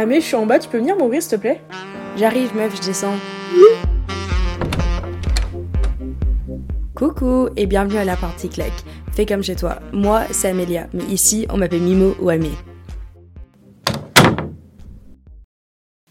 Ah mais je suis en bas, tu peux venir m'ouvrir s'il te plaît? J'arrive meuf, je descends. Coucou et bienvenue à la partie claque. Fais comme chez toi. Moi, c'est Amélia, mais ici, on m'appelle Mimo ou Amé.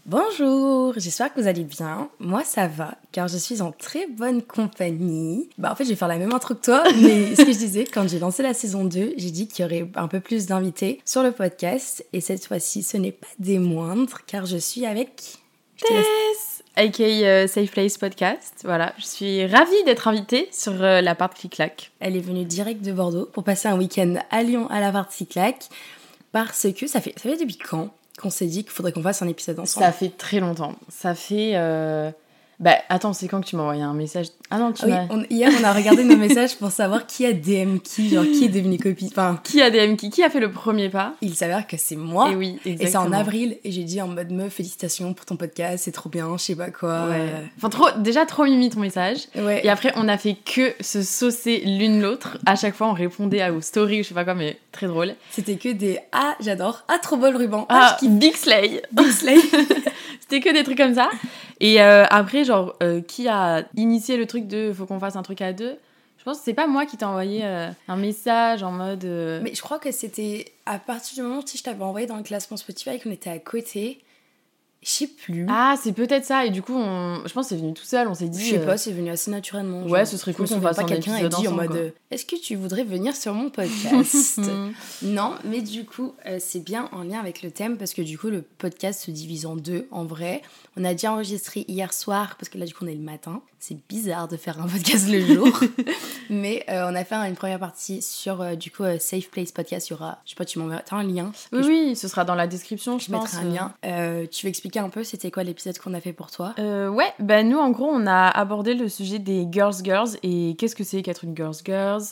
Bonjour, j'espère que vous allez bien. Moi ça va, car je suis en très bonne compagnie. Bah en fait je vais faire la même intro que toi, mais ce que je disais, quand j'ai lancé la saison 2, j'ai dit qu'il y aurait un peu plus d'invités sur le podcast. Et cette fois-ci, ce n'est pas des moindres, car je suis avec... Tess aka euh, Safe Place Podcast. Voilà, je suis ravie d'être invitée sur euh, la part Clic-Clac. Elle est venue direct de Bordeaux pour passer un week-end à Lyon à la partie claque parce que ça fait, ça fait depuis quand? Qu'on s'est dit qu'il faudrait qu'on fasse un épisode ensemble Ça fait très longtemps. Ça fait. euh, Bah, attends, c'est quand que tu m'as envoyé un message? Ah non, tu oui, on- hier on a regardé nos messages pour savoir qui a DM qui, genre qui est devenu copie. Enfin, Qui a DM qui? Qui a fait le premier pas? il s'avère que c'est moi. Et oui, Et c'est en exactement. avril et j'ai dit en mode meuf félicitations pour ton podcast, c'est trop bien, je sais pas quoi. Ouais. Enfin, trop, déjà trop mimi ton message. Ouais. Et après, on a fait que se saucer l'une l'autre. À chaque fois, on répondait à vos stories ou je sais pas quoi, mais très drôle. C'était que des ah j'adore, ah trop beau le ruban, ah, Ah, je kiffe Big Slay Big Slay. C'était que des trucs comme ça. Et euh, après, genre, euh, qui a initié le truc de faut qu'on fasse un truc à deux Je pense que c'est pas moi qui t'a envoyé euh, un message en mode. Mais je crois que c'était à partir du moment où je t'avais envoyé dans le classement Spotify qu'on était à côté. Je sais plus. Ah, c'est peut-être ça. Et du coup, on... je pense que c'est venu tout seul. On s'est dit. Je sais euh, pas, c'est venu assez naturellement. Ouais, ce serait cool qu'on fasse pas un quelqu'un a épisode dit en mode euh, Est-ce que tu voudrais venir sur mon podcast? Non, mais du coup, euh, c'est bien en lien avec le thème parce que du coup, le podcast se divise en deux en vrai. On a déjà enregistré hier soir parce que là, du coup, on est le matin. C'est bizarre de faire un podcast le jour. mais euh, on a fait une première partie sur euh, du coup euh, Safe Place Podcast. Il y aura, je sais pas, tu m'enverras un lien. Oui, je- oui, ce sera dans la description, je, Je pense. mettrai un lien. Euh, tu veux expliquer un peu c'était quoi l'épisode qu'on a fait pour toi? Euh, ouais, bah nous en gros on a abordé le sujet des girls girls et qu'est-ce que c'est qu'être une girls girls,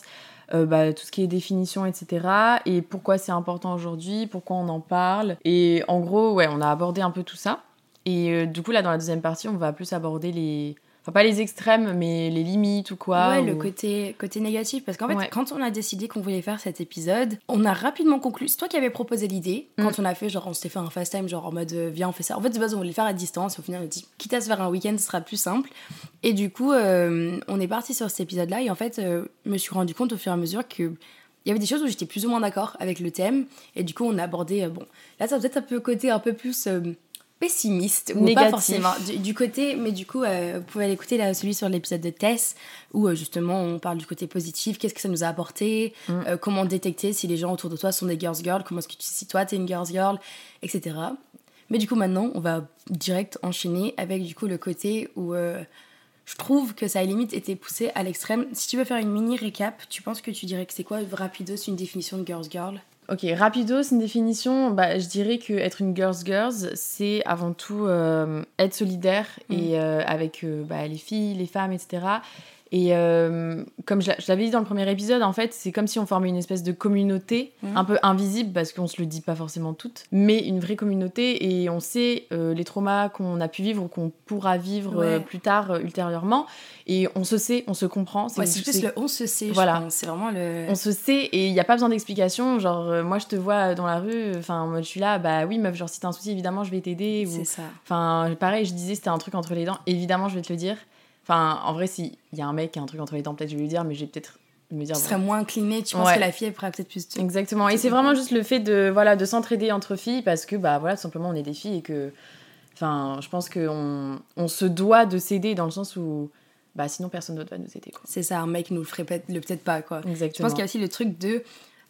euh, bah, tout ce qui est définition etc. et pourquoi c'est important aujourd'hui, pourquoi on en parle? Et en gros ouais on a abordé un peu tout ça. Et euh, du coup là dans la deuxième partie on va plus aborder les, enfin pas les extrêmes mais les limites ou quoi. Ouais, ou- le côté, côté négatif. Parce qu'en fait, Ouais. quand on a décidé qu'on voulait faire cet épisode, on a rapidement conclu. C'est toi qui avais proposé l'idée. Mm. Quand on a fait, genre, on s'était fait un fast time, genre en mode, euh, viens, on fait ça. En fait, de base, on voulait le faire à distance. Au final, on a dit, quitte à se faire un week-end, ce sera plus simple. Et du coup, euh, on est parti sur cet épisode-là. Et en fait, euh, je me suis rendu compte au fur et à mesure que. Il y avait des choses où j'étais plus ou moins d'accord avec le thème. Et du coup, on a abordé. euh, bon, là, ça peut-être un peu côté un peu plus. euh, pessimiste ou pas Négatif. forcément du, du côté mais du coup euh, vous pouvez aller écouter là, celui sur l'épisode de Tess où euh, justement on parle du côté positif qu'est-ce que ça nous a apporté Mm. euh, comment détecter si les gens autour de toi sont des girls girls comment est-ce que tu si toi t'es une girls girl etc mais du coup maintenant on va direct enchaîner avec du coup le côté où je trouve que ça a limite été poussé à l'extrême si tu veux faire une mini récap tu penses que tu dirais que c'est quoi rapido c'est une définition de girls girl? Ok, rapido, c'est une définition. Bah, je dirais que être une girls girls, c'est avant tout euh, être solidaire Mm. et euh, avec euh, bah, les filles, les femmes, etc. Et euh, comme je l'a- je l'avais dit dans le premier épisode, en fait, c'est comme si on formait une espèce de communauté Mm. un peu invisible parce qu'on se le dit pas forcément toutes, mais une vraie communauté et on sait euh, les traumas qu'on a pu vivre ou qu'on pourra vivre euh, Ouais. plus tard ultérieurement. Et on se sait, on se comprend. ouais, c'est c'est- plus le on se sait Voilà. c'est vraiment le on se sait et il n'y a pas besoin d'explication. Genre, moi, je te vois dans la rue, enfin, moi, je suis là, bah oui, meuf, genre, si t'as un souci, évidemment, je vais t'aider. c'est Ou... ça Enfin, pareil, je disais, c'était un truc entre les dents, évidemment, je vais te le dire. Enfin, en vrai, s'il y a un mec qui a un truc entre les dents, peut-être je vais lui dire, mais je vais peut-être me dire. tu bon. serais moins incliné tu penses que la fille elle pourrait peut-être plus te- Exactement. Et c'est vraiment juste le fait de, voilà, de s'entraider entre filles parce que, bah voilà, tout simplement, on est des filles et que. Enfin, je pense qu'on on se doit de s'aider dans le sens où. Bah sinon, personne d'autre va nous aider, c'est ça un mec nous le ferait peut-être le peut-être pas quoi je Exactement. pense qu'il y a aussi le truc de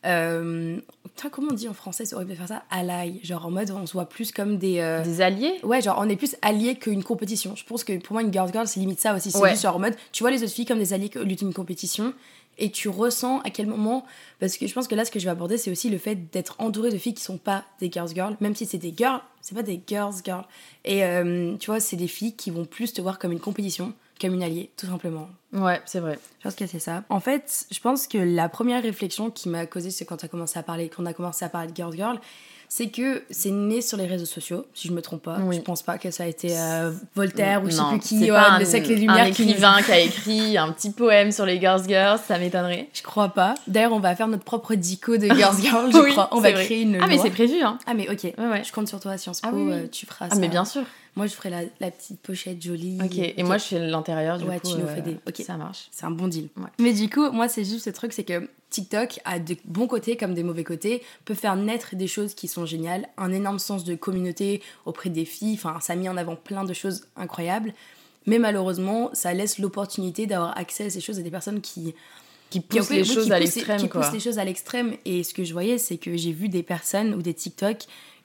euh, putain, comment on dit en français c'est horrible de faire ça ally genre en mode on se voit plus comme des euh, Des alliés Ouais, genre on est plus alliés qu'une compétition. Je pense que pour moi, une girl girl, c'est limite ça aussi. C'est Ouais. juste genre en mode, tu vois les autres filles comme des alliés au lieu d'une compétition et tu ressens à quel moment. Parce que je pense que là, ce que je vais aborder, c'est aussi le fait d'être entouré de filles qui sont pas des girls girls. Même si c'est des girls, c'est pas des girls girls. Et euh, tu vois, c'est des filles qui vont plus te voir comme une compétition, comme une alliée, tout simplement. Ouais, c'est vrai. Je pense que c'est ça. En fait, je pense que la première réflexion qui m'a causé, c'est quand, t'as commencé à parler, quand on a commencé à parler de girls girl, c'est que c'est né sur les réseaux sociaux, si je me trompe pas. Oui. Je pense pas que ça a été euh, Voltaire ou je sais plus qui, ouais, pas le un, un Lumières qui- écrivain qui a écrit un petit poème sur les Girls Girls, ça m'étonnerait. Je crois pas. D'ailleurs, on va faire notre propre dico de Girls Girl, je Oui, crois. On va vrai. créer une Ah, mais c'est prévu, hein. Ah mais ok, Ouais, ouais. je compte sur toi Sciences Po, Ah oui, oui. euh, tu feras Ah, ça. mais bien sûr. Moi, je ferai la, la petite pochette jolie. Ok, et moi je fais l'intérieur du Ouais, coup. tu nous euh, fais des- ok. Ça marche. C'est un bon deal. Ouais. Mais du coup, moi, c'est juste ce truc, c'est que TikTok a de bons côtés comme des mauvais côtés, peut faire naître des choses qui sont géniales, un énorme sens de communauté auprès des filles, enfin, ça a mis en avant plein de choses incroyables. Mais malheureusement, ça laisse l'opportunité d'avoir accès à ces choses à des personnes qui Qui qui pousse oui, les choses à poussent- l'extrême, qui poussent les choses à l'extrême. Et ce que je voyais, c'est que j'ai vu des personnes ou des TikTok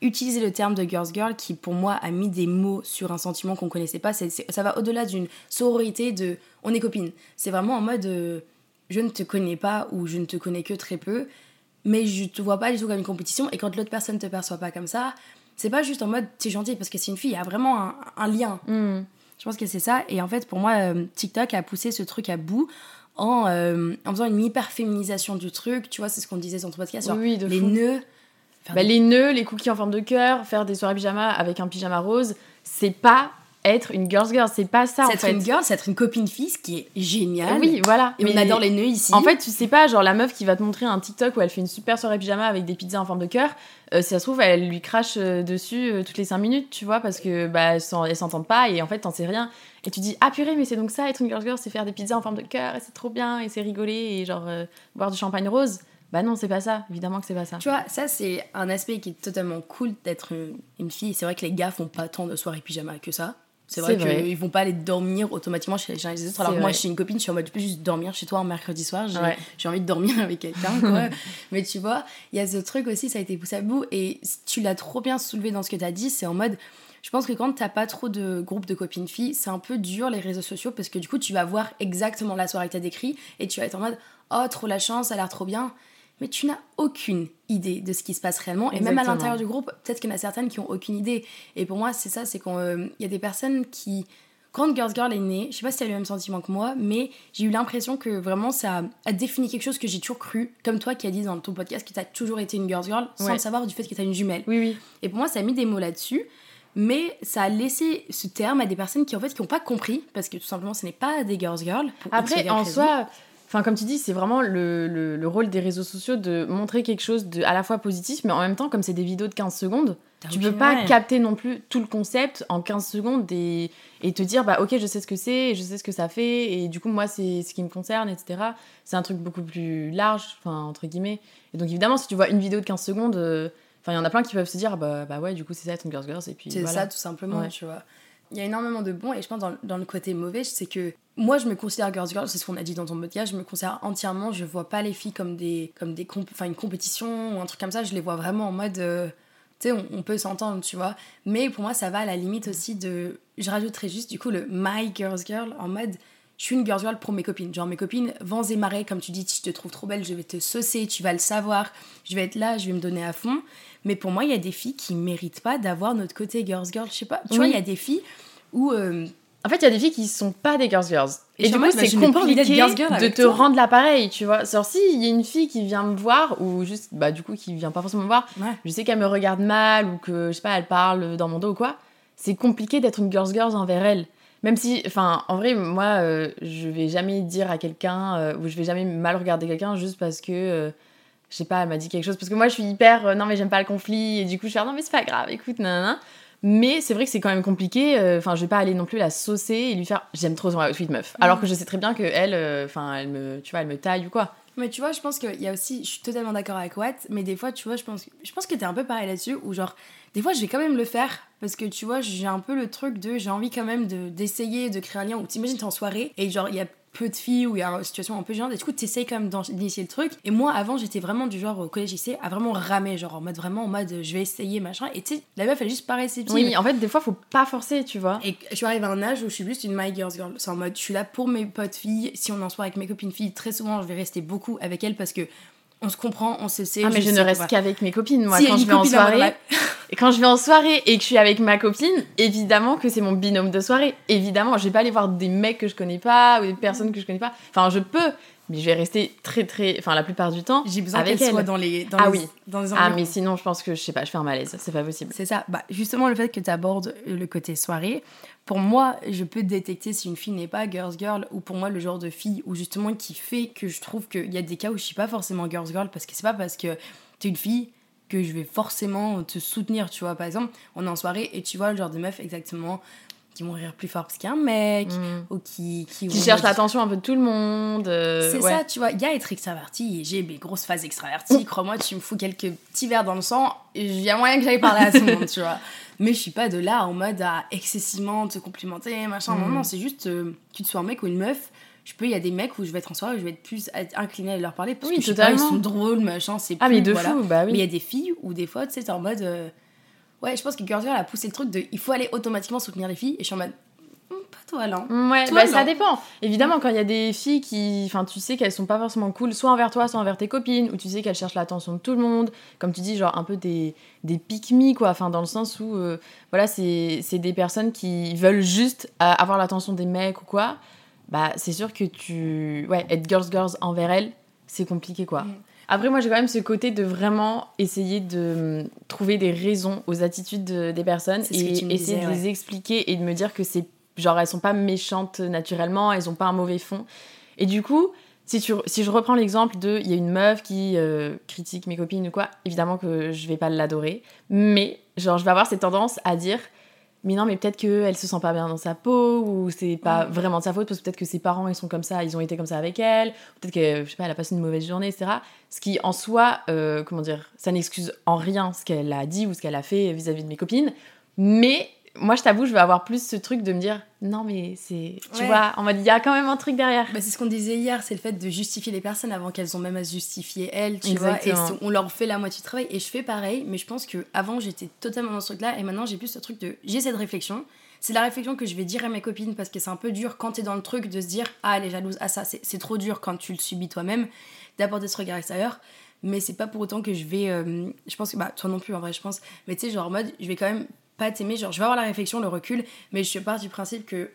utiliser le terme de girls girl qui, pour moi, a mis des mots sur un sentiment qu'on connaissait pas. Ça va au-delà d'une sororité de on est copines. C'est vraiment en mode euh, je ne te connais pas ou je ne te connais que très peu, mais je te vois pas du tout comme une compétition. Et quand l'autre personne te perçoit pas comme ça, c'est pas juste en mode t'es gentil parce que c'est une fille, il y a vraiment un, un lien. Hmm. Je pense que c'est ça. Et en fait, pour moi, euh, TikTok a poussé ce truc à bout en, euh, en faisant une hyper-féminisation du truc. Tu vois, c'est ce qu'on disait sur ton podcast. Oui, oui, les fou. nœuds. Bah, les nœuds, les cookies en forme de cœur, faire des soirées pyjama avec un pyjama rose, c'est pas être une girls girl, c'est pas ça en c'est être fait. une girl, c'est être une copine fille, ce qui est génial. Oui, voilà. Et on Mais adore les nœuds ici. En fait, tu sais pas, genre la meuf qui va te montrer un TikTok où elle fait une super soirée pyjama avec des pizzas en forme de cœur, euh, si ça se trouve, elle lui crache euh, dessus euh, toutes les 5 minutes, tu vois, parce que bah, elles s'en- elles s'entendent pas et en fait, t'en sais rien. Et tu dis, ah purée, mais c'est donc ça, être une girls girl, c'est faire des pizzas en forme de cœur et c'est trop bien et c'est rigoler et genre euh, boire du champagne rose. Bah non, c'est pas ça, évidemment que c'est pas ça. Tu vois, ça, c'est un aspect qui est totalement cool d'être une, une fille. C'est vrai que les gars font pas tant de soirées pyjama que ça. C'est vrai qu'ils vont pas aller dormir automatiquement chez les uns et les autres. Alors moi, suis une copine, je suis en mode, je peux juste dormir chez toi un mercredi soir. J'ai Ouais. envie de dormir avec quelqu'un, quoi. Mais tu vois, il y a ce truc aussi, ça a été poussé à bout. Et tu l'as trop bien soulevé dans ce que tu as dit. C'est en mode, je pense que quand t'as pas trop de groupe de copines filles, c'est un peu dur les réseaux sociaux parce que du coup, tu vas voir exactement la soirée que t'as décrit et tu vas être en mode, oh, trop la chance, ça a l'air trop bien. Mais tu n'as aucune idée de ce qui se passe réellement. Et même à l'intérieur du groupe, peut-être qu'il y en a certaines qui ont aucune idée. Et pour moi, c'est ça, c'est qu'il y a des personnes qui. Quand Girls Girl est née, je sais pas si tu as le même sentiment que moi, mais j'ai eu l'impression que vraiment ça a défini quelque chose que j'ai toujours cru, comme toi qui as dit dans ton podcast que tu as toujours été une Girls Girl, sans Ouais. le savoir du fait que tu as une jumelle. Oui, oui. Et pour moi, ça a mis des mots là-dessus, mais ça a laissé ce terme à des personnes qui en fait qui n'ont pas compris, parce que tout simplement ce n'est pas des Girls Girl. pour X ou Après, en raison. soi, enfin comme tu dis, c'est vraiment le, le- le rôle des réseaux sociaux de montrer quelque chose de à la fois positif, mais en même temps, comme c'est des vidéos de 15 secondes, tu peux pas ouais. capter non plus tout le concept en 15 secondes et, et te dire, bah ok, je sais ce que c'est, je sais ce que ça fait, et du coup, moi, c'est ce qui me concerne, etc. C'est un truc beaucoup plus large, enfin, entre guillemets. Et donc, évidemment, si tu vois une vidéo de 15 secondes, euh, enfin, il y en a plein qui peuvent se dire, bah, bah ouais, du coup, c'est ça être une Girls Girls, et puis C'est voilà. ça, tout simplement, Ouais. tu vois. Il y a énormément de bons, et je pense dans, dans le côté mauvais, c'est que moi, je me considère Girls Girl, c'est ce qu'on a dit dans ton podcast, je me considère entièrement, je vois pas les filles comme des comme des comp- enfin une compétition ou un truc comme ça, je les vois vraiment en mode, euh, tu sais, on, on peut s'entendre, tu vois. Mais pour moi, ça va à la limite aussi de, je rajouterais juste du coup le My Girls Girl en mode, je suis une girls girl pour mes copines. Genre mes copines, vents et marées, comme tu dis, si je te trouve trop belle, je vais te saucer, tu vas le savoir, je vais être là, je vais me donner à fond. Mais pour moi, il y a des filles qui méritent pas d'avoir notre côté girls girl, je sais pas. Tu vois, il y a des filles où euh, En fait, il y a des filles qui sont pas des girls girls. Et du coup, bah, c'est compliqué girls girl de te toi. rendre l'appareil, tu vois. Genre, si il y a une fille qui vient me voir, ou juste, bah, du coup, qui vient pas forcément me voir, Ouais. je sais qu'elle me regarde mal, ou que, je sais pas, elle parle dans mon dos ou quoi, c'est compliqué d'être une girls girls envers elle. Même si, enfin, en vrai, moi, euh, je vais jamais dire à quelqu'un, euh, ou je vais jamais mal regarder quelqu'un juste parce que. euh, je sais pas, elle m'a dit quelque chose. Parce que moi, je suis hyper. non, mais j'aime pas le conflit. Et du coup, je fais non, mais c'est pas grave, écoute, nanana. Mais c'est vrai que c'est quand même compliqué. Enfin, je vais pas aller non plus la saucer et lui faire j'aime trop ton outfit, meuf. Alors que je sais très bien que elle, enfin, elle me, tu vois, elle me taille ou quoi. Mais tu vois, je pense qu'il y a aussi, je suis totalement d'accord avec Watt, mais des fois, tu vois, je pense, je pense que t'es un peu pareil là-dessus, où genre, des fois, je vais quand même le faire, parce que tu vois, j'ai un peu le truc de, j'ai envie quand même de- d'essayer de créer un lien, où t'imagines, t'es en soirée, et genre, il y a peu de filles, où il y a une situation un peu gênante, et du coup, t'essayes quand même d'initier le truc. Et moi, avant, j'étais vraiment du genre, au collège lycée, à vraiment ramer, genre, en mode vraiment, en mode, je vais essayer, machin, et tu sais, la meuf, elle est juste pas réceptive. Oui, en fait, des fois, faut pas forcer, tu vois. Et je suis arrivée à un âge où je suis juste une my girls girl. C'est en mode, je suis là pour mes potes filles. Si on en soirée avec mes copines filles, très souvent, je vais rester beaucoup avec elles parce que on se comprend, on se sait. Ah, mais je, ne reste qu'avec mes copines. Moi, Si, quand je vais en soirée, et quand je vais en soirée et que je suis avec ma copine, évidemment que c'est mon binôme de soirée. Évidemment, je vais pas aller voir des mecs que je connais pas ou des personnes que je connais pas. Enfin, je peux, mais je vais rester très très, enfin la plupart du temps. J'ai besoin qu'elle elle. soit dans les dans Ah les, oui. dans les Ah mais sinon je pense que je sais pas, je fais un malaise, c'est pas possible. C'est ça. Bah, justement, le fait que tu abordes le côté soirée, pour moi, je peux détecter si une fille n'est pas girls girl ou pour moi le genre de fille ou justement qui fait que je trouve qu'il y a des cas où je suis pas forcément girls girl parce que c'est pas parce que tu es une fille que je vais forcément te soutenir, tu vois. Par exemple, on est en soirée et tu vois le genre de meuf exactement qui vont rire plus fort parce qu'il y a un mec Mm. ou qui qui, Qui vont cherche dire- l'attention un peu de tout le monde. euh, c'est ouais. ça, tu vois. Il y a être extraverti et j'ai mes grosses phases extraverties. Crois-moi, tu me fous quelques petits verres dans le sang, il y a moyen que j'aille parler à tout le monde, tu vois. Mais je suis pas de là en mode à excessivement te complimenter, machin. Non, Mhm. non, c'est juste euh, que tu sois un mec ou une meuf. Je peux, il y a des mecs où je vais être en soirée, où je vais être plus inclinée à leur parler parce Oui, que je sais pas, ils sont drôles, machin, c'est Ah plus, mais de voilà. fou, bah Mais il y oui. a des filles où des fois, tu sais, t'es en mode. euh, Ouais, je pense que Girls Girl a poussé le truc de il faut aller automatiquement soutenir les filles et je suis en mode. Hum, pas toi là. Ouais, Toi, bah, ça dépend. Évidemment, quand il y a des filles qui, enfin, tu sais qu'elles sont pas forcément cool, soit envers toi, soit envers tes copines, ou tu sais qu'elles cherchent l'attention de tout le monde, comme tu dis, genre un peu des, des pick-me, quoi, enfin, dans le sens où, euh, voilà, c'est c'est des personnes qui veulent juste euh, avoir l'attention des mecs ou quoi, bah, c'est sûr que tu. Ouais, être girls, girls envers elles, c'est compliqué, quoi. Mm. Après, moi, j'ai quand même ce côté de vraiment essayer de hum, trouver des raisons aux attitudes de- des personnes et essayer disais, de ouais. les expliquer et de me dire que c'est genre elles sont pas méchantes naturellement, elles ont pas un mauvais fond. Et du coup, si, tu, si je reprends l'exemple de il y a une meuf qui euh, critique mes copines ou quoi, évidemment que je vais pas l'adorer, mais genre je vais avoir cette tendance à dire mais non mais peut-être qu'elle se sent pas bien dans sa peau ou c'est pas vraiment de sa faute parce que peut-être que ses parents ils sont comme ça, ils ont été comme ça avec elle, peut-être que je sais pas elle a passé une mauvaise journée etc. Ce qui en soi euh, comment dire ça n'excuse en rien ce qu'elle a dit ou ce qu'elle a fait vis-à-vis de mes copines, mais moi je t'avoue je vais avoir plus ce truc de me dire non mais c'est tu Ouais. vois en mode il y a quand même un truc derrière. Bah, c'est ce qu'on disait hier, c'est le fait de justifier les personnes avant qu'elles ont même à se justifier elles, tu vois. Et on leur fait la moitié du travail. Et je fais pareil, mais je pense que avant j'étais totalement dans ce truc-là, et maintenant j'ai plus ce truc de j'ai cette réflexion. C'est la réflexion que je vais dire à mes copines parce que c'est un peu dur quand t'es dans le truc de se dire ah elle est jalouse, ah ça c'est c'est trop dur quand tu le subis toi-même d'apporter ce regard extérieur. Mais c'est pas pour autant que je vais. euh, je pense que bah toi non plus en vrai, je pense. Mais tu sais genre en mode je vais quand même pas t'aimer, genre je vais avoir la réflexion, le recul, mais je pars du principe que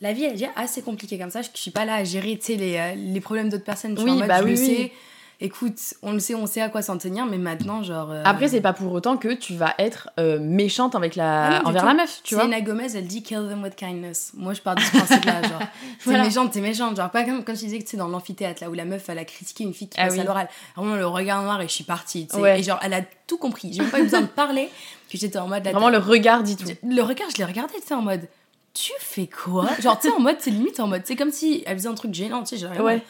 la vie elle est déjà assez compliquée comme ça. Je, suis pas là à gérer tu sais, les, euh, les problèmes d'autres personnes. Je suis Oui, en mode, bah je oui, le oui. Sais. Écoute, on le sait, on sait à quoi s'en tenir, mais maintenant genre. euh, Après c'est pas pour autant que tu vas être euh, méchante avec la Ah non, envers tout. la meuf, tu vois. Selena Gomez, elle dit kill them with kindness. Moi, je pars de ce principe-là, genre. T'es Voilà. méchante, t'es méchante. Genre, pas comme, comme je disais que c'est dans l'amphithéâtre, là où la meuf, elle a critiqué une fille qui Ah passe oui. à l'oral. Vraiment, le regard noir et je suis partie, tu sais. Ouais. Et genre, elle a tout compris. J'ai même pas eu besoin de parler, que j'étais en mode. là, Vraiment le regard dit tout. le regard, je l'ai regardé, tu sais, en mode. Tu fais quoi? Genre, tu sais, en mode, c'est limite en mode. C'est comme si elle faisait un truc gênant, tu sais. Genre, Ouais.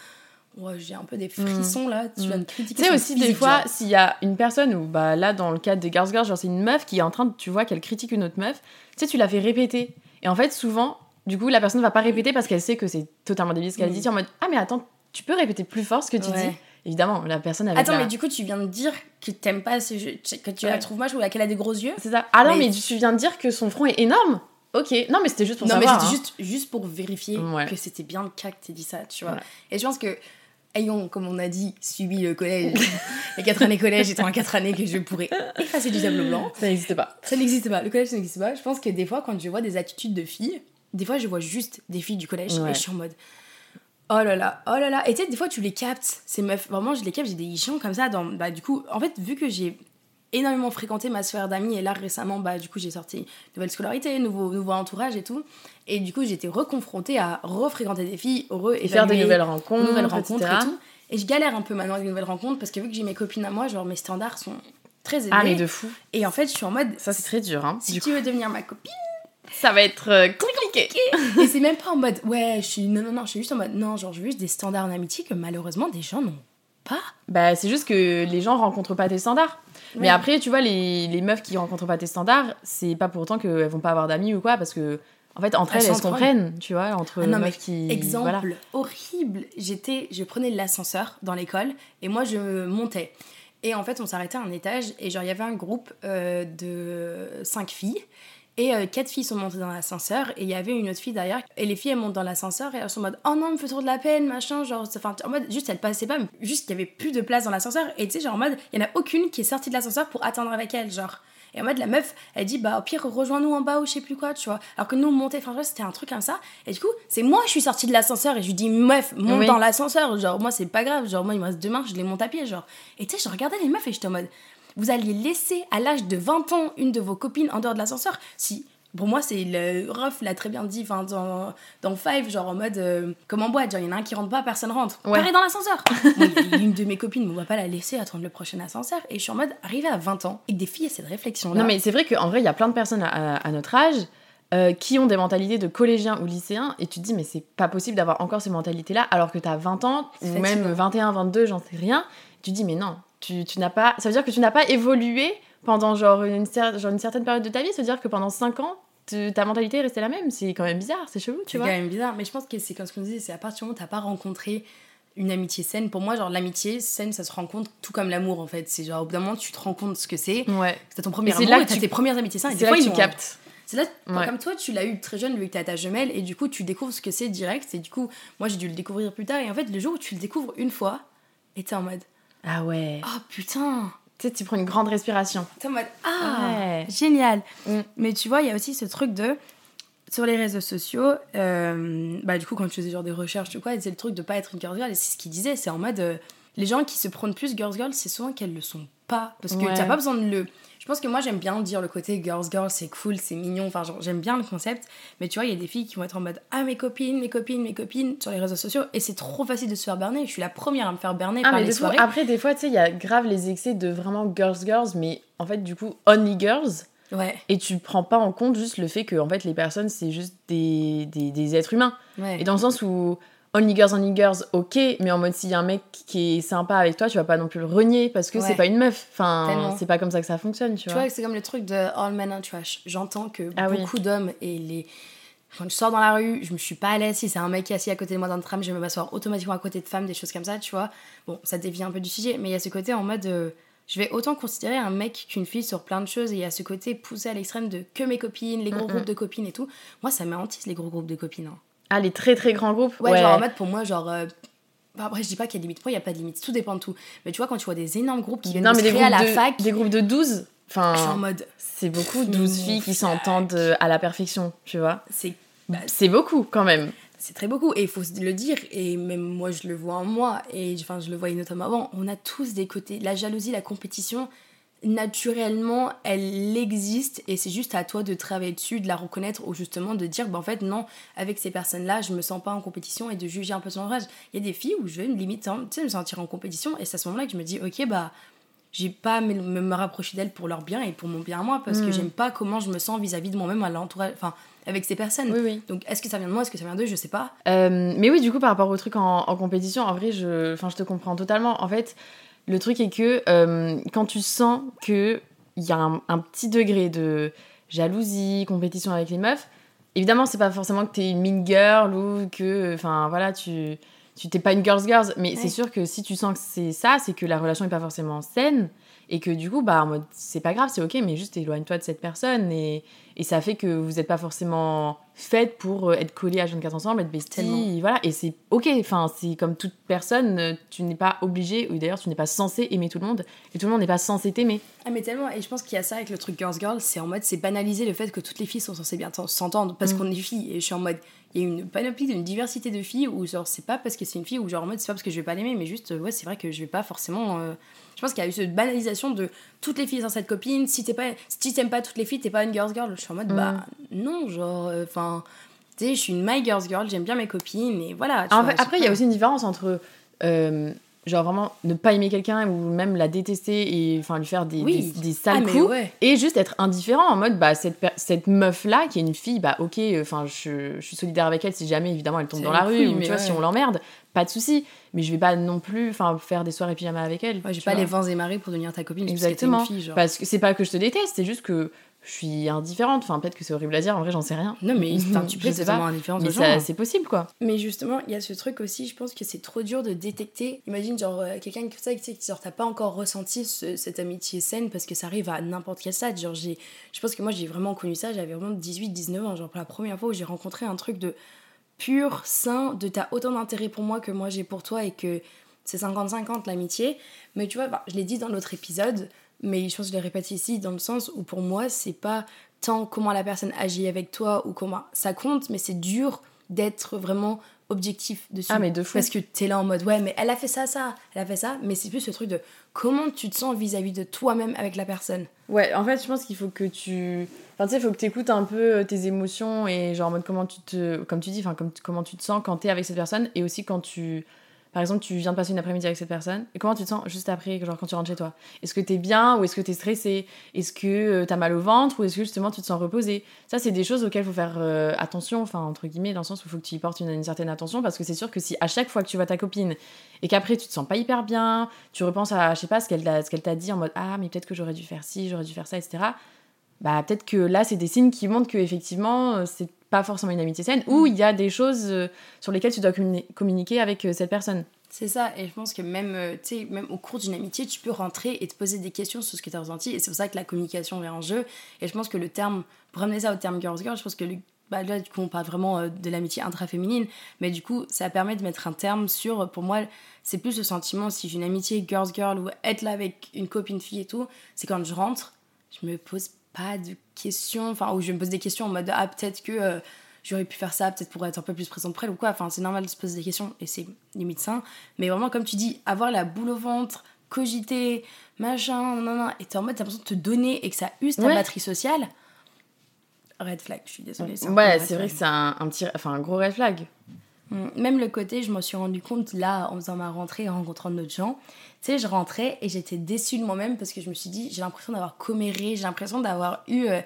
Ouais, j'ai un peu des frissons là. Tu viens de critiquer. Tu sais aussi des fois s'il y a une personne ou bah là dans le cadre des Girls Girls genre c'est une meuf qui est en train de tu vois qu'elle critique une autre meuf tu sais tu la fais répéter et en fait souvent du coup la personne va pas répéter parce qu'elle sait que c'est totalement débile ce qu'elle Mm. dit Tu es en mode ah mais attends tu peux répéter plus fort ce que tu Ouais? dis évidemment la personne avec Attends, la- mais du coup, tu viens de dire que t'aimes pas ce jeu, que tu la trouves moche ou qu'elle a des gros yeux? C'est ça ah non Mais- mais tu viens de dire que son front est énorme ok non mais c'était juste pour non, savoir mais c'était hein. juste, juste pour vérifier Ouais. que c'était bien le cas que t'aies dit ça, tu vois. Et je pense que, ayant, comme on a dit, subi le collège, les 4 années collège étant les 4 années que je pourrais effacer du tableau blanc, ça n'existait pas ça n'existe pas. Le collège, ça n'existe pas. Je pense que des fois, quand je vois des attitudes de filles, des fois, je vois juste des filles du collège Ouais. et je suis en mode. Oh là là, oh là là. Et tu sais, des fois, tu les captes, ces meufs. Vraiment, je les capte, j'ai des guichons comme ça. Dans, bah, du coup, en fait, vu que j'ai énormément fréquenté ma sphère d'amis, et là, récemment, bah, du coup, j'ai sorti nouvelle scolarité, nouveau, nouveau entourage et tout. Et du coup, j'étais reconfrontée à refréquenter des filles, re et faire des nouvelles rencontres nouvelles rencontres etc. et tout. Et je galère un peu maintenant avec les nouvelles rencontres parce que vu que j'ai mes copines à moi, genre mes standards sont très élevés. ah mais de fou Et en fait, je suis en mode, ça c'est très dur hein si tu veux devenir ma copine, ça va être euh, compliqué et c'est même pas en mode, ouais, je suis, non, non, non, je suis juste en mode, non, genre, je veux juste des standards en amitié que malheureusement des gens n'ont pas. Bah, c'est juste que les gens rencontrent pas tes standards. Mais après, tu vois, les, les meufs qui rencontrent pas tes standards, c'est pas pour autant qu'elles vont pas avoir d'amis ou quoi, parce que, en fait, entre Elles elles, se comprennent, tu vois, entre Ah non, mais qui. Exemple voilà. horrible, j'étais, je prenais l'ascenseur dans l'école et moi je montais. Et en fait, on s'arrêtait à un étage et genre il y avait un groupe euh, de cinq filles. Et euh, quatre filles sont montées dans l'ascenseur et il y avait une autre fille derrière. Et les filles elles montent dans l'ascenseur et elles sont en mode oh non, me fait trop de la peine, machin. Genre, enfin, en mode juste elles passaient pas, mais juste qu'il y avait plus de place dans l'ascenseur. Et tu sais, genre en mode il y en a aucune qui est sortie de l'ascenseur pour attendre avec elles. Genre, Et en mode, la meuf, elle dit, bah, au pire, rejoins-nous en bas ou je sais plus quoi, tu vois. Alors que nous, on montait, enfin, c'était un truc comme ça. Et du coup, c'est moi, je suis sortie de l'ascenseur et je lui dis, meuf, monte Oui. dans l'ascenseur. Genre, moi, c'est pas grave. Genre, moi, il me reste deux je les monte à pied, genre. Et tu sais, je regardais les meufs et j'étais en mode, vous alliez laisser à l'âge de 20 ans une de vos copines en dehors de l'ascenseur Si. Pour moi, c'est le Ruff l'a très bien dit dans, dans Five, genre en mode euh, comme en boîte, genre il y en a un qui rentre pas, personne rentre. Ouais. Pareil dans l'ascenseur. Une de mes copines, on va pas la laisser attendre le prochain ascenseur. Et je suis en mode arrivé à 20 ans et que des filles aient cette réflexion là. Non, mais c'est vrai qu'en vrai, il y a plein de personnes à, à notre âge euh, qui ont des mentalités de collégiens ou lycéens et tu te dis, mais c'est pas possible d'avoir encore ces mentalités-là alors que t'as 20 ans ou même fatigant. 21, 22, j'en sais rien. Tu te dis, mais non, tu, tu n'as pas. Ça veut dire que tu n'as pas évolué pendant genre une, cer- genre une certaine période de ta vie. Ça veut dire que pendant 5 ans, ta mentalité est restée la même. C'est quand même bizarre, c'est chelou, tu C'est quand vois. même bizarre, mais je pense que c'est comme ce qu'on disait, c'est à partir du moment où t'as pas rencontré une amitié saine. Pour moi, genre l'amitié saine, ça se rencontre tout comme l'amour en fait. C'est genre au bout d'un moment, tu te rends compte ce que c'est. Ouais. C'est ton premier amour là et t'as tu- tes premières amitiés saines. C'est là fois, que tu captes. C'est là, Ouais. comme toi, tu l'as eu très jeune vu que t'as ta jumelle et du coup, tu découvres ce que c'est direct. Et du coup, moi, j'ai dû le découvrir plus tard. Et en fait, le jour où tu le découvres une fois, et t'es en mode Ah ouais. Oh putain Tu sais, tu prends une grande respiration. T'es en mode Ah Ouais. Génial Mm. Mais tu vois, il y a aussi ce truc de. Sur les réseaux sociaux, euh, bah du coup, quand tu faisais genre des recherches ou quoi, c'est le truc de pas être une girls girl. Et c'est ce qu'il disait, c'est en mode. euh, les gens qui se prônent plus girls girl, c'est souvent qu'elles le sont pas. Parce que Ouais. t'as pas besoin de le. Je pense que moi, j'aime bien dire le côté girls girl, c'est cool, c'est mignon. Enfin, j'aime bien le concept. Mais tu vois, il y a des filles qui vont être en mode Ah, mes copines, mes copines, mes copines sur les réseaux sociaux. Et c'est trop facile de se faire berner. Je suis la première à me faire berner Ah, par mais les des fois- soirées. après, des fois, tu sais, il y a grave les excès de vraiment girls, girls, mais en fait, du coup, only girls. Ouais, Et tu prends pas en compte juste le fait que en fait, les personnes, c'est juste des, des, des êtres humains. ouais. Et dans le sens où only girls, only girls, ok, mais en mode s'il y a un mec qui est sympa avec toi, tu vas pas non plus le renier parce que Ouais. c'est pas une meuf. Enfin, c'est pas comme ça que ça fonctionne, tu, Tu vois. vois, c'est comme le truc de All Men are Trash. J'entends que Ah oui. beaucoup d'hommes et les. Quand je sors dans la rue, je me suis pas à l'aise. Si c'est un mec qui est assis à côté de moi dans le tram, je vais m'asseoir automatiquement à côté de femmes, des choses comme ça, tu vois. Bon, ça dévie un peu du sujet, mais il y a ce côté en mode. euh, je vais autant considérer un mec qu'une fille sur plein de choses et il y a ce côté poussé à l'extrême de que mes copines, les gros Mm-mm. groupes de copines et tout. Moi, ça m'hantise les gros groupes de copines. hein. Ah, les très très grands groupes? Ouais, genre en mode pour moi, genre. euh, bah, après, je dis pas qu'il y a de limite. Pour moi, il y a pas de limite. Tout dépend de tout. Mais tu vois, quand tu vois des énormes groupes qui viennent non, de mais se des créer groupes, à la de, fac, des groupes de 12, enfin, je suis en mode. c'est beaucoup, Mais 12 mon filles qui s'entendent euh, à la perfection, tu vois? C'est C'est beaucoup quand même. C'est très beaucoup et il faut le dire et même moi je le vois en moi et enfin je le voyais notamment avant on a tous des côtés la jalousie la compétition naturellement elle existe et c'est juste à toi de travailler dessus de la reconnaître ou justement de dire bah en fait non avec ces personnes là je me sens pas en compétition et de juger un peu son entourage il y a des filles où je vais me limite hein, tu sais, me sentir en compétition et c'est à ce moment là que je me dis ok bah j'ai pas à me, me- me rapprocher d'elles pour leur bien et pour mon bien à moi parce que Mm. j'aime pas comment je me sens vis-à-vis de moi-même à l'entourage enfin avec ces personnes Oui, oui. donc est-ce que ça vient de moi est-ce que ça vient d'eux je sais pas Euh, mais oui, du coup, par rapport au truc en, en compétition, en vrai, je, je te comprends totalement. En fait, le truc est que euh, quand tu sens qu'il y a un, un petit degré de jalousie, compétition avec les meufs, évidemment, c'est pas forcément que t'es une mean girl ou que, enfin, voilà, tu tu t'es pas une girls girls, mais Ouais. c'est sûr que si tu sens que c'est ça, c'est que la relation est pas forcément saine et que du coup, bah, en mode, c'est pas grave, c'est ok, mais juste éloigne-toi de cette personne et, et ça fait que vous êtes pas forcément faites pour euh, être collés à 24 ensemble, être Tellement. voilà, et c'est ok, enfin, c'est comme toute personne, euh, tu n'es pas obligé, ou d'ailleurs, tu n'es pas censé aimer tout le monde, et tout le monde n'est pas censé t'aimer. Ah mais tellement, et je pense qu'il y a ça avec le truc Girls Girl, c'est en mode, c'est banaliser le fait que toutes les filles sont censées bien t'en- s'entendre parce Mm. qu'on est filles. Et je suis en mode, il y a une panoplie, une diversité de filles où genre c'est pas parce que c'est une fille ou genre en mode c'est pas parce que je vais pas l'aimer, mais juste, ouais, c'est vrai que je vais pas forcément. euh, Je pense qu'il y a eu cette banalisation de toutes les filles sont cette copine, si t'es pas, si t'aimes pas toutes les filles, t'es pas une Girls Girl. Je suis en mode, bah non, genre, enfin, tu sais, je suis une My Girls Girl, j'aime bien mes copines et voilà. tu En vois, fait, je après, il y a aussi une différence entre, euh, genre vraiment ne pas aimer quelqu'un ou même la détester et enfin lui faire des, Oui. des, des Ah, sales coups. ouais. Et juste être indifférent en mode, bah, cette, cette meuf-là, qui est une fille, bah, ok, enfin, je, je suis solidaire avec elle si jamais, évidemment, elle tombe dans la rue, ou mais tu vois, ouais. si on l'emmerde, pas de souci. Mais je vais pas non plus, enfin, faire des soirées pyjama avec elle. Ouais, j'ai pas vois. les vents et marées pour devenir ta copine. parce que Exactement. Une fille, genre. Parce que c'est pas que je te déteste, c'est juste que je suis indifférente. Enfin, peut-être que c'est horrible à dire, en vrai, j'en sais rien. Non, mais enfin, tu peux totalement indifférente Mais ça, hein. c'est possible, quoi. Mais justement, il y a ce truc aussi, je pense que c'est trop dur de détecter. Imagine, genre, euh, quelqu'un comme ça, tu sais, qui genre, t'as pas encore ressenti ce- cette amitié saine parce que ça arrive à n'importe quel stade. Genre, j'ai, je pense que moi, j'ai vraiment connu ça, j'avais vraiment 18, 19 ans. Genre, pour la première fois où j'ai rencontré un truc de pur, sain, de t'as autant d'intérêt pour moi que moi j'ai pour toi et que c'est 50-50 l'amitié. Mais tu vois, bah, je l'ai dit dans l'autre épisode, mais je pense que je le répète ici dans le sens où pour moi, c'est pas tant comment la personne agit avec toi ou comment ça compte, mais c'est dur d'être vraiment objectif dessus. Ah, mais de fou. Parce que t'es là en mode, ouais, mais elle a fait ça, ça, elle a fait ça, mais c'est plus ce truc de comment tu te sens vis-à-vis de toi-même avec la personne. Ouais, en fait, je pense qu'il faut que tu. Enfin, tu sais, il faut que tu écoutes un peu euh, tes émotions et genre en mode comment tu te. Comme tu dis, enfin, comme, comment tu te sens quand t'es avec cette personne et aussi quand tu par exemple, tu viens de passer une après-midi avec cette personne, et comment tu te sens juste après, genre quand tu rentres chez toi? Est-ce que t'es bien ou est-ce que t'es stressé? Est-ce que euh, t'as mal au ventre ou est-ce que justement tu te sens reposé? Ça, c'est des choses auxquelles faut faire euh, attention, enfin, entre guillemets, dans le sens où il faut que tu y portes une, certaine attention, parce que c'est sûr que si à chaque fois que tu vois ta copine et qu'après tu te sens pas hyper bien, tu repenses à, je sais pas, ce qu'elle t'a dit en mode Ah, mais peut-être que j'aurais dû faire ci, j'aurais dû faire ça, etc. Bah, peut-être que là, c'est des signes qui montrent que effectivement, euh, c'est pas forcément une amitié saine, ou il y a des choses sur lesquelles tu dois communiquer avec cette personne. C'est ça, et je pense que même, euh, même au cours d'une amitié, tu peux rentrer et te poser des questions sur ce que tu as ressenti, et c'est pour ça que la communication vient en jeu. Et je pense que le terme, pour ramener ça au terme girls girl, je pense que bah là, du coup, on parle vraiment euh, de l'amitié intraféminine, mais du coup, ça permet de mettre un terme sur, pour moi, c'est plus le sentiment si j'ai une amitié girls girl ou être là avec une copine fille et tout, c'est quand je rentre, je me pose pas de questions, enfin, ou je me pose des questions en mode, ah, peut-être que. Euh, j'aurais pu faire ça peut-être pour être un peu plus présente près ou quoi. Enfin, c'est normal de se poser des questions et c'est limite sain. Mais vraiment, comme tu dis, avoir la boule au ventre, cogiter, machin, non, non, et t'es en mode, t'as l'impression de te donner et que ça use ta batterie sociale. Red flag, je suis désolée. Ouais, c'est vrai que c'est un, un, petit, enfin, un gros red flag. Mm. Même le côté, je m'en suis rendu compte là en faisant ma rentrée en rencontrant d'autres gens. Tu sais, je rentrais et j'étais déçue de moi-même parce que je me suis dit, j'ai l'impression d'avoir comméré, j'ai l'impression d'avoir eu. Euh,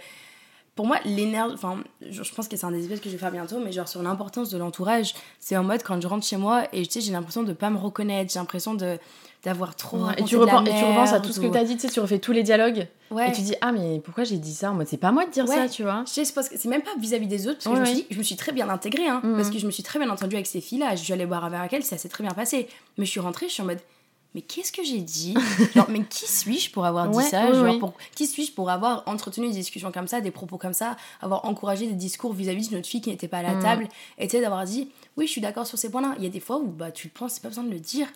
pour moi, l'énergie, enfin, je pense que c'est un des épisodes que je vais faire bientôt, mais genre sur l'importance de l'entourage, c'est en mode quand je rentre chez moi et tu sais, j'ai l'impression de pas me reconnaître, j'ai l'impression de d'avoir trop et tu, repenses, et tu repenses à tout ce que tu as dit, tu sais, tu refais tous les dialogues ouais. et tu dis ah mais pourquoi j'ai dit ça en mode c'est pas moi de dire ça, tu vois. Je sais, c'est même pas vis-à-vis des autres parce que je, me suis je me suis très bien intégrée hein, parce que je me suis très bien entendue avec ces filles-là, je suis allée boire avec elles, ça s'est très bien passé, mais je suis rentrée, je suis en mode mais qu'est-ce que j'ai dit genre, Mais qui suis-je pour avoir dit ça genre, Pour, Qui suis-je pour avoir entretenu des discussions comme ça, des propos comme ça, avoir encouragé des discours vis-à-vis d'une autre fille qui n'était pas à la mm. table, et d'avoir dit oui, je suis d'accord sur ces points-là. Il y a des fois où bah, tu le penses, c'est pas besoin de le dire.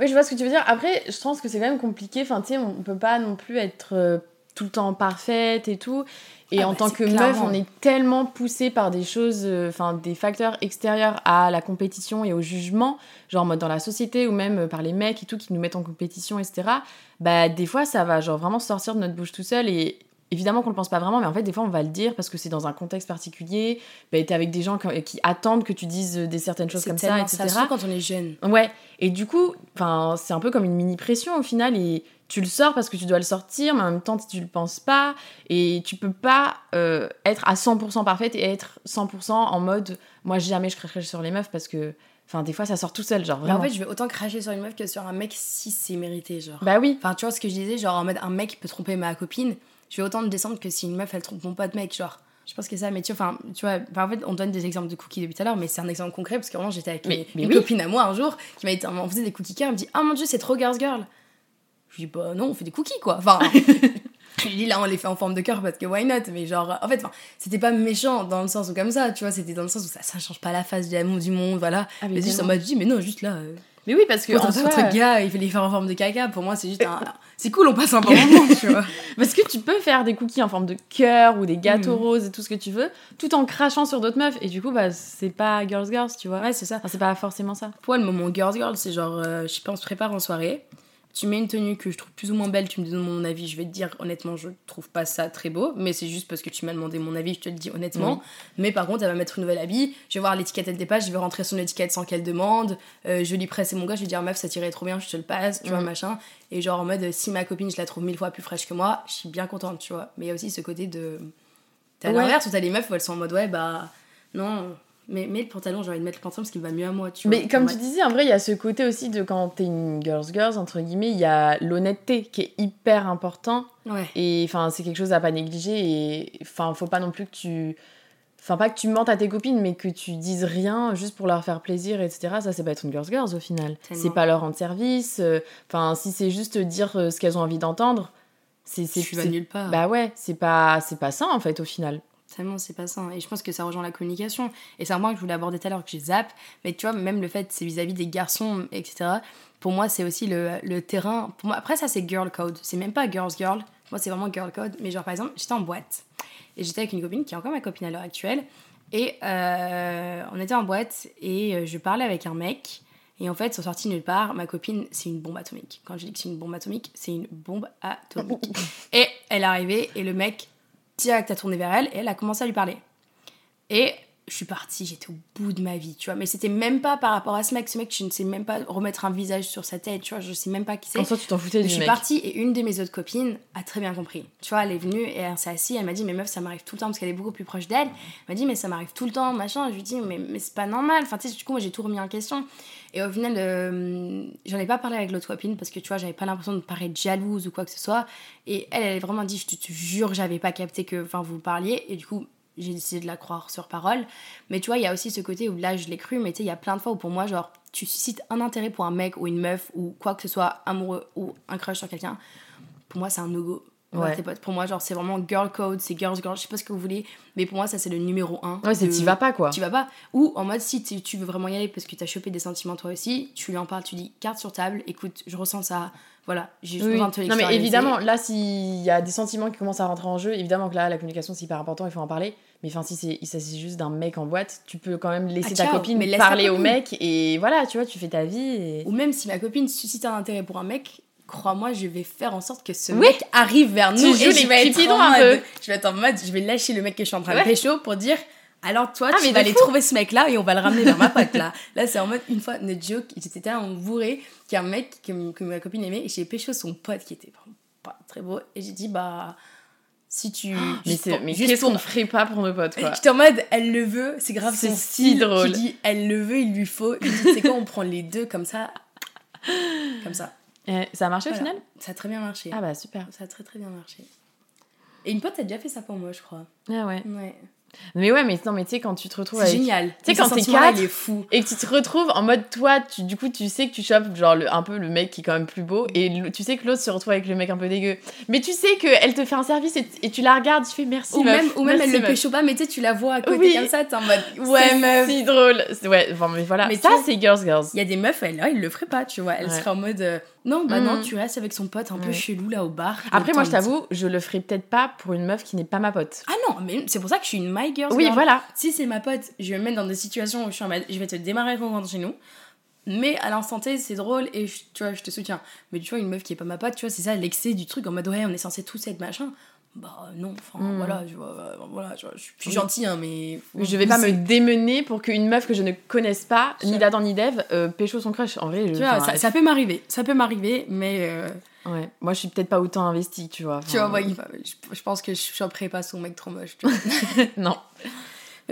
Oui, je vois ce que tu veux dire. Après, je pense que c'est quand même compliqué. Enfin, tu sais, on peut pas non plus être euh, tout le temps parfaite et tout. Et ah en bah, tant que meuf, on est tellement poussé par des choses, euh, enfin des facteurs extérieurs à la compétition et au jugement, genre mode dans la société ou même euh, par les mecs et tout qui nous mettent en compétition, etc. Bah des fois ça va genre vraiment sortir de notre bouche tout seul et évidemment qu'on le pense pas vraiment, mais en fait des fois on va le dire parce que c'est dans un contexte particulier. Bah t'es avec des gens qui, attendent que tu dises des certaines choses comme ça, etc. Ça quand on est jeune. Ouais. Et du coup, enfin c'est un peu comme une mini pression au final et tu le sors parce que tu dois le sortir, mais en même temps, tu le penses pas. Et tu peux pas euh, être à 100% parfaite et être 100% en mode moi, jamais je cracherai sur les meufs parce que. Enfin, des fois, ça sort tout seul, genre vraiment. en fait, je vais autant cracher sur une meuf que sur un mec si c'est mérité, genre. Bah oui. Enfin, tu vois ce que je disais, genre en mode un mec peut tromper ma copine, je vais autant me descendre que si une meuf elle trompe mon pote mec, genre. Je pense que ça, mais tu vois, tu vois, en fait, on donne des exemples de cookies depuis tout à l'heure, mais c'est un exemple concret parce que vraiment, j'étais avec mais, une copine à moi un jour qui m'a été, on faisait des cookies elle me dit, oh mon dieu, c'est trop girls girl. Je dis, bah non, on fait des cookies, quoi. Enfin, je dis, là, on les fait en forme de cœur parce que why not? Mais genre, en fait, c'était pas méchant dans le sens où comme ça, tu vois, c'était dans le sens où ça, ça change pas la face du monde, du monde, voilà. Ah, mais juste en mode, mais non, juste là. Euh, mais oui, parce que en soi, gars, il fait les faire en forme de caca. Pour moi, c'est juste un. c'est cool, on passe un bon moment, tu vois. Parce que tu peux faire des cookies en forme de cœur ou des gâteaux mm. roses et tout ce que tu veux, tout en crachant sur d'autres meufs. Et du coup, bah, c'est pas girls girls, tu vois. Ouais, c'est ça. c'est pas forcément ça. Pour moi, le moment girls girls, c'est genre, euh, je sais pas, on se prépare en soirée tu mets une tenue que je trouve plus ou moins belle, tu me donnes mon avis, je vais te dire honnêtement, je trouve pas ça très beau, mais c'est juste parce que tu m'as demandé mon avis, je te le dis honnêtement. Mais par contre, elle va mettre une nouvelle habit, je vais voir l'étiquette elle dépasse, je vais rentrer son étiquette sans qu'elle demande, euh, je lui presser mon gars, je vais dire meuf, ça tirait trop bien, je te le passe, tu vois, machin. Et genre en mode, si ma copine, je la trouve mille fois plus fraîche que moi, je suis bien contente, tu vois. Mais il y a aussi ce côté de. T'as l'inverse où t'as les meufs où elles sont en mode, ouais, bah non, mais, mais le pantalon, j'ai envie de mettre le pantalon parce qu'il va mieux à moi, tu vois. Mais comme tu disais, en vrai, il y a ce côté aussi de quand t'es une girls girls, entre guillemets, il y a l'honnêteté qui est hyper important. Ouais. Et enfin, c'est quelque chose à pas négliger. Et enfin, faut pas non plus que tu. Enfin, pas que tu mentes à tes copines, mais que tu dises rien juste pour leur faire plaisir, etc. Ça, c'est pas être une girls girls au final. C'est pas leur rendre service. Euh, enfin, si c'est juste dire euh, ce qu'elles ont envie d'entendre, c'est. Tu vas nulle part. Bah ouais, c'est pas, c'est pas ça en fait au final. Tellement, c'est pas ça. Et je pense que ça rejoint la communication. Et c'est un point que je voulais aborder tout à l'heure, que j'ai zappe. Mais tu vois, même le fait, c'est vis-à-vis des garçons, etc. Pour moi, c'est aussi le, le terrain. Pour moi, après, ça, c'est girl code. C'est même pas girls girl. Moi, c'est vraiment girl code. Mais genre, par exemple, j'étais en boîte. Et j'étais avec une copine qui est encore ma copine à l'heure actuelle. Et euh, on était en boîte et euh, je parlais avec un mec. Et en fait, sont sortis nulle part. Ma copine, c'est une bombe atomique. Quand je dis que c'est une bombe atomique, c'est une bombe atomique. et elle est arrivée et le mec, direct, a tourné vers elle et elle a commencé à lui parler. Et je suis partie, j'étais au bout de ma vie, tu vois. Mais c'était même pas par rapport à ce mec. Ce mec, je ne sais même pas remettre un visage sur sa tête, tu vois. Je sais même pas qui c'est. En soi, tu t'en foutais du je suis mec. partie et une de mes autres copines a très bien compris. Tu vois, elle est venue et elle s'est assise, elle m'a dit, mais meuf, ça m'arrive tout le temps parce qu'elle est beaucoup plus proche d'elle. Elle m'a dit, mais ça m'arrive tout le temps, machin. Je lui dis, mais, mais c'est pas normal. Enfin, tu sais, du coup, moi, j'ai tout remis en question. Et au final, euh, j'en ai pas parlé avec l'autre copine parce que tu vois, j'avais pas l'impression de paraître jalouse ou quoi que ce soit. Et elle, elle a vraiment dit, je te, jure, j'avais pas capté que vous parliez. Et du coup, j'ai décidé de la croire sur parole. Mais tu vois, il y a aussi ce côté où là, je l'ai cru, mais tu sais, il y a plein de fois où pour moi, genre, tu suscites un intérêt pour un mec ou une meuf ou quoi que ce soit, amoureux ou un crush sur quelqu'un. Pour moi, c'est un no-go. Ouais. Ouais. tes potes. Pour moi, genre, c'est vraiment girl code, c'est girls girl, je sais pas ce que vous voulez, mais pour moi, ça, c'est le numéro un. Ouais, c'est de- t'y vas pas quoi. tu vas pas. Ou en mode, si tu, veux vraiment y aller parce que t'as chopé des sentiments toi aussi, tu lui en parles, tu dis carte sur table, écoute, je ressens ça, voilà, j'ai juste Oui, besoin de te Non mais évidemment, là s'il y a des sentiments qui commencent à rentrer en jeu, évidemment que là la communication c'est hyper important, il faut en parler. Mais enfin si c'est il s'agit juste d'un mec en boîte, tu peux quand même laisser Ah, ta copine mais laisse ta parler au mec et voilà, tu vois, tu fais ta vie et... Ou même si ma copine suscite un intérêt pour un mec, crois-moi, je vais faire en sorte que ce Oui. mec arrive vers nous Tu et je vais être en un peu. je vais être en mode, je vais lâcher le mec que je suis en train Ouais. de pécho pour dire. Alors toi, Ah, tu mais vas aller fou. trouver ce mec-là et on va le ramener vers ma pote là. Là, c'est en mode une fois, ne joke, j'étais tellement bourré qu'il y a un mec que, que ma copine aimait et j'ai pécho son pote qui était vraiment pas très beau et j'ai dit bah si tu Mais, qu'est-ce qu'on ne ferait pas pour nos potes quoi? J'étais en mode, elle le veut, c'est grave, C'est si drôle. qui dit, elle le veut, il lui faut. Je dis, c'est quoi, on prend les deux comme ça, comme ça. Eh, Ça a marché au Voilà. final Ça a très bien marché. Ah bah super. Ça a très très bien marché. Et une pote a déjà fait ça pour moi, je crois. Ah ouais. Ouais. Mais ouais, mais non, mais tu sais quand tu te retrouves C'est avec... génial. Tu sais, quand t'es quatre, il est fou. Et que tu te retrouves en mode toi, tu, du coup tu sais que tu chopes genre le, un peu le mec qui est quand même plus beau et le- tu sais que l'autre se retrouve avec le mec un peu dégueu. Mais tu sais qu'elle te fait un service et, et tu la regardes, tu fais merci Ou meuf, même, ou même merci, elle le meuf. pécho pas, mais tu sais, tu la vois à côté Oui. comme ça, t'es en mode, C'est ouais, meuf. si drôle. C'est- Ouais, enfin, mais voilà. Mais ça vois- c'est Girls Girls. Il y a des meufs, elles, là, ils le feraient pas, tu vois. Elles Ouais. seraient en mode, euh, non, bah non, Mhm. tu restes avec son pote un peu Ouais. chelou là au bar. Après moi je t'avoue, je le ferai peut-être pas pour une meuf qui n'est pas ma pote. Ah non, mais c'est pour ça que je suis une my girl. Oui, girl. voilà. Si c'est ma pote, je vais me mettre dans des situations où je suis en mode, je vais te démarrer rentre chez nous. Mais à l'instant T, c'est drôle et je- tu vois, je te soutiens. Mais tu vois, une meuf qui est pas ma pote, tu vois, c'est ça l'excès du truc en mode, ouais, on est censé tous être machin. Bah non, enfin Mm. voilà, tu vois, euh, voilà, vois, je suis- je gentille, hein, mais. Je vais pas me démener pour qu'une meuf que je ne connaisse pas, ni d'Adam ni d'Eve, euh, pécho son crush. En vrai, je, Tu vois, ça, ça peut m'arriver, ça peut m'arriver, mais. euh, ouais. Moi je suis peut-être pas autant investie, tu vois. tu vois, ouais, va- je, je pense que je choperai pas son mec trop moche. tu vois. Non.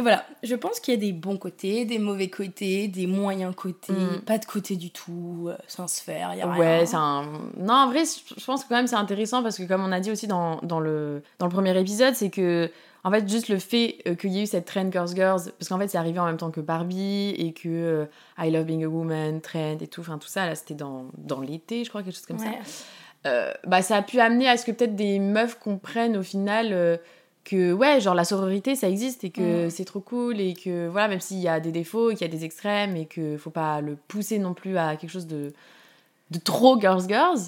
Mais voilà, je pense qu'il y a des bons côtés, des mauvais côtés, des moyens côtés, Mm. pas de côté du tout, euh, sans se faire, y a Ouais, rien. c'est un. Non, en vrai, je pense que quand même c'est intéressant parce que, comme on a dit aussi dans, dans, le, dans le premier épisode, c'est que, en fait, juste le fait euh, qu'il y ait eu cette trend Girls Girls, parce qu'en fait, c'est arrivé en même temps que Barbie et que euh, I Love Being a Woman, trend et tout, enfin tout ça, là, c'était dans, dans l'été, je crois, quelque chose comme ça. Euh, bah, ça a pu amener à ce que peut-être des meufs comprennent au final que, ouais, genre la sororité, ça existe et que Mm. c'est trop cool et que, voilà, même s'il y a des défauts, qu'il y a des extrêmes et qu'il faut pas le pousser non plus à quelque chose de, de trop girls girls,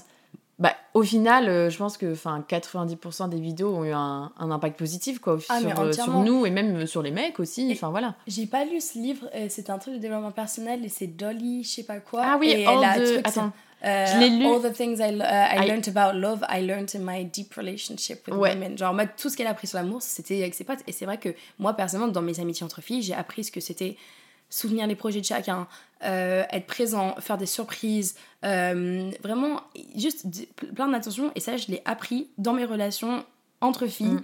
bah, au final, euh, je pense que enfin 90% des vidéos ont eu un, un impact positif quoi, Ah, sur, euh, sur nous et même sur les mecs aussi. Et- Enfin voilà. J'ai pas lu ce livre, euh, c'est un truc de développement personnel et c'est Dolly, je sais pas quoi. Ah oui, et elle a truc, attends, je l'ai lu. All the things I, uh, I I- learned about love, I learned in my deep relationship with Ouais. women. Genre, en mode, tout ce qu'elle a appris sur l'amour, c'était avec ses potes. Et c'est vrai que moi, personnellement, dans mes amitiés entre filles, j'ai appris ce que c'était souvenir les projets de chacun, euh, être présent, faire des surprises, euh, vraiment, juste plein d'attention. Et ça, je l'ai appris dans mes relations entre filles. Mm.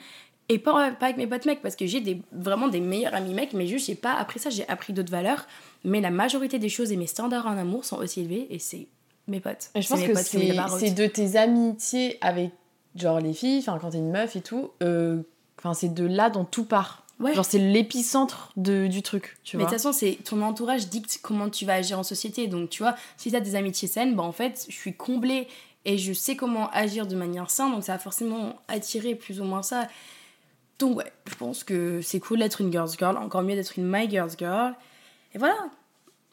Et pas, pas avec mes potes mecs, parce que j'ai des, vraiment des meilleurs amis mecs, mais juste, j'ai pas appris ça, j'ai appris d'autres valeurs. Mais la majorité des choses et mes standards en amour sont aussi élevés, et c'est mes potes. Et je pense que c'est de tes amitiés avec genre les filles, enfin quand t'es une meuf et tout, euh, enfin c'est de là dont tout part. Ouais. Genre c'est l'épicentre du truc, tu Mais de toute façon, c'est ton entourage dicte comment tu vas agir en société. Donc, tu vois, si t'as des amitiés saines, bah en fait, je suis comblée et je sais comment agir de manière saine. Donc, ça va forcément attirer plus ou moins ça. Donc ouais, je pense que c'est cool d'être une girls girl, encore mieux d'être une my girls girl. Et voilà.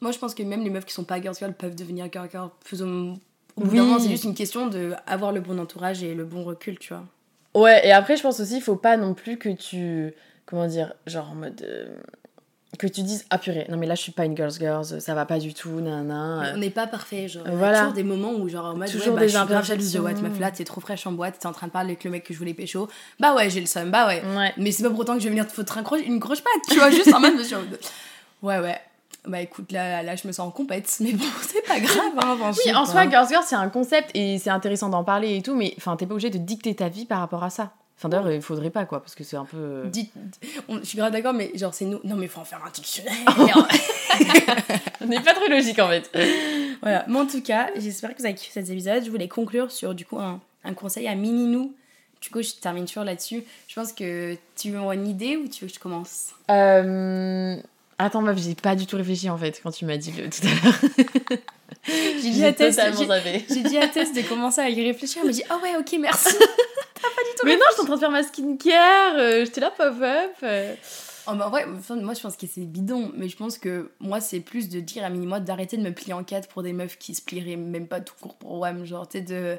Moi, je pense que même les meufs qui sont pas girls girl peuvent devenir girls girl. Plus au, au bout d'un Oui. moment, c'est juste une question de avoir le bon entourage et le bon recul, tu vois. Ouais, et après, je pense aussi, il faut pas non plus que tu. Comment dire Genre en mode. euh, que tu dises, ah purée, non mais là je suis pas une girls girls, ça va pas du tout, nanana. On n'est pas parfait, genre. Il y a Voilà. toujours des moments où, genre, en mode, Toujours ouais, bah, des je suis grave jalouse de ouais, imperfections. meuf là, t'es trop fraîche en boîte, t'es en train de parler avec le mec que je voulais pécho. Bah ouais, j'ai le seum, bah ouais. Ouais. Mais c'est pas pour autant que je vais venir te foutre une grosse patte, tu vois, juste en mode. Ouais, ouais. Bah écoute, là, là, je me sens en compète, mais bon, c'est pas grave, hein, enfin, Oui, en pas. soi, girls girls, c'est un concept et c'est intéressant d'en parler et tout, mais enfin, t'es pas obligé de dicter ta vie par rapport à ça. Enfin, d'ailleurs, il faudrait pas quoi, parce que c'est un peu. euh, Dites- on- je suis grave d'accord, mais genre, c'est nous. Non, mais faut en faire un dictionnaire. On n'est pas très logique en fait. voilà. Mais en tout cas, j'espère que vous avez kiffé cet épisode. Je voulais conclure sur, du coup, un, un conseil à mini-nous. Du coup, je termine sur là-dessus. Je pense que tu veux une idée ou tu veux que je commence? Euh... Attends, meuf, j'ai pas du tout réfléchi en fait quand tu m'as dit le tout à l'heure. J'ai dit à Tess, totalement j'ai- zappé. j'ai dit à Tess de commencer à y réfléchir. Elle m'a dit Ah ouais, ok, merci. Mais non, je suis en train de faire ma skincare, euh, j'étais là pop-up. euh. Oh, bah, ouais, enfin, moi je pense que c'est bidon, mais je pense que moi c'est plus de dire à Mini-moi d'arrêter de me plier en quatre pour des meufs qui se plieraient même pas tout court pour WAM. Genre, tu sais, de.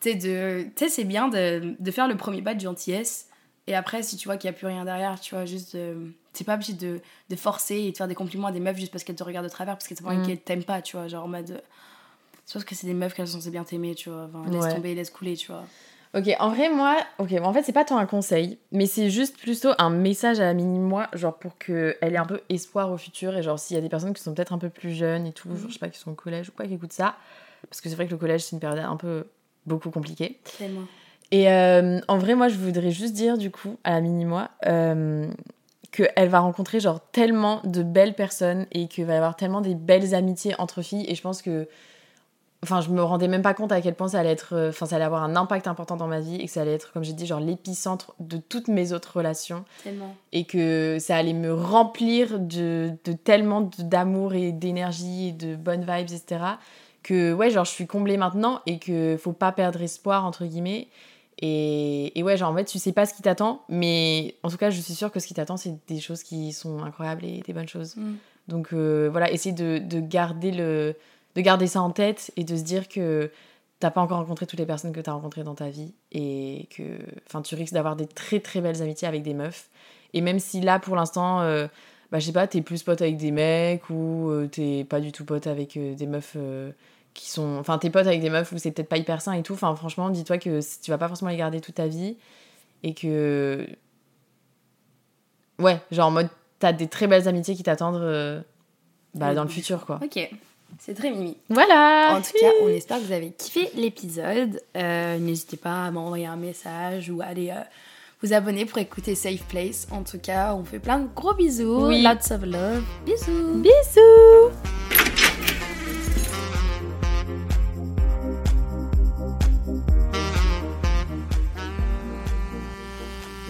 Tu de... c'est bien de, de faire le premier pas de gentillesse, et après, si tu vois qu'il n'y a plus rien derrière, tu vois, juste. de- T'es pas obligé de, de forcer et de faire des compliments à des meufs juste parce qu'elles te regardent de travers, parce qu'elles Mm. qu'elles t'aiment pas, tu vois. Genre en mode. Je pense que c'est des meufs qu'elles sont censées bien t'aimer, tu vois. Enfin, laisse Ouais. tomber, laisse couler, tu vois. Ok, en vrai, moi, ok, en fait, c'est pas tant un conseil, mais c'est juste plutôt un message à la mini-moi, genre pour qu'elle ait un peu espoir au futur, et genre s'il y a des personnes qui sont peut-être un peu plus jeunes et tout, genre je sais pas, qui sont au collège ou quoi, qui écoutent ça, parce que c'est vrai que le collège, c'est une période un peu beaucoup compliquée. Tellement. Et euh, en vrai, moi, je voudrais juste dire, du coup, à la mini-moi, euh, qu'elle va rencontrer, genre, tellement de belles personnes et qu'il va y avoir tellement des belles amitiés entre filles. Et je pense que. Enfin, je me rendais même pas compte à quel point ça allait être. euh, Enfin, ça allait avoir un impact important dans ma vie et que ça allait être, comme j'ai dit, genre, l'épicentre de toutes mes autres relations. Tellement. Et que ça allait me remplir de, de tellement d'amour et d'énergie et de bonnes vibes, etc. Que, ouais, genre, je suis comblée maintenant et que faut pas perdre espoir, entre guillemets. Et, et ouais, genre en fait, tu sais pas ce qui t'attend, mais en tout cas, je suis sûre que ce qui t'attend, c'est des choses qui sont incroyables et des bonnes choses. Mm. Donc euh, voilà, essayer de, de garder le, de garder ça en tête et de se dire que t'as pas encore rencontré toutes les personnes que t'as rencontrées dans ta vie et que enfin tu risques d'avoir des très très belles amitiés avec des meufs. Et même si là, pour l'instant, euh, bah, je sais pas, t'es plus pote avec des mecs ou euh, t'es pas du tout pote avec euh, des meufs qui sont. Enfin, t'es pote avec des meufs où c'est peut-être pas hyper sain et tout. Enfin, franchement, dis-toi que tu vas pas forcément les garder toute ta vie et que. Ouais, genre en mode, t'as des très belles amitiés qui t'attendent euh, bah, dans le futur, quoi. Ok, c'est très mimi. Voilà En tout cas, on espère que vous avez kiffé l'épisode. Euh, N'hésitez pas à m'envoyer un message ou à aller euh, vous abonner pour écouter Safe Place. En tout cas, on fait plein de gros bisous. Oui. Lots of love. Bisous. Bisous